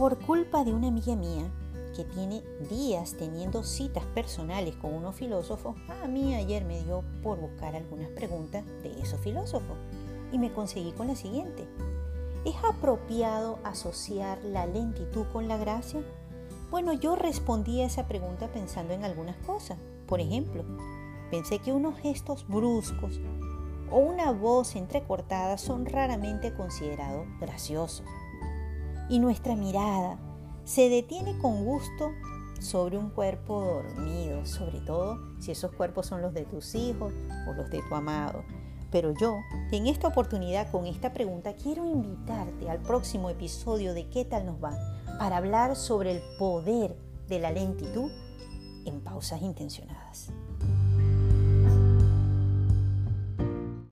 por culpa de una amiga mía que tiene días teniendo citas personales con unos filósofos, a mí ayer me dio por buscar algunas preguntas de esos filósofos y me conseguí con la siguiente. ¿Es apropiado asociar la lentitud con la gracia? Bueno, yo respondí a esa pregunta pensando en algunas cosas. Por ejemplo, pensé que unos gestos bruscos o una voz entrecortada son raramente considerados graciosos. Y nuestra mirada se detiene con gusto sobre un cuerpo dormido, sobre todo si esos cuerpos son los de tus hijos o los de tu amado. Pero yo, en esta oportunidad, con esta pregunta, quiero invitarte al próximo episodio de ¿Qué tal nos va? para hablar sobre el poder de la lentitud en pausas intencionadas.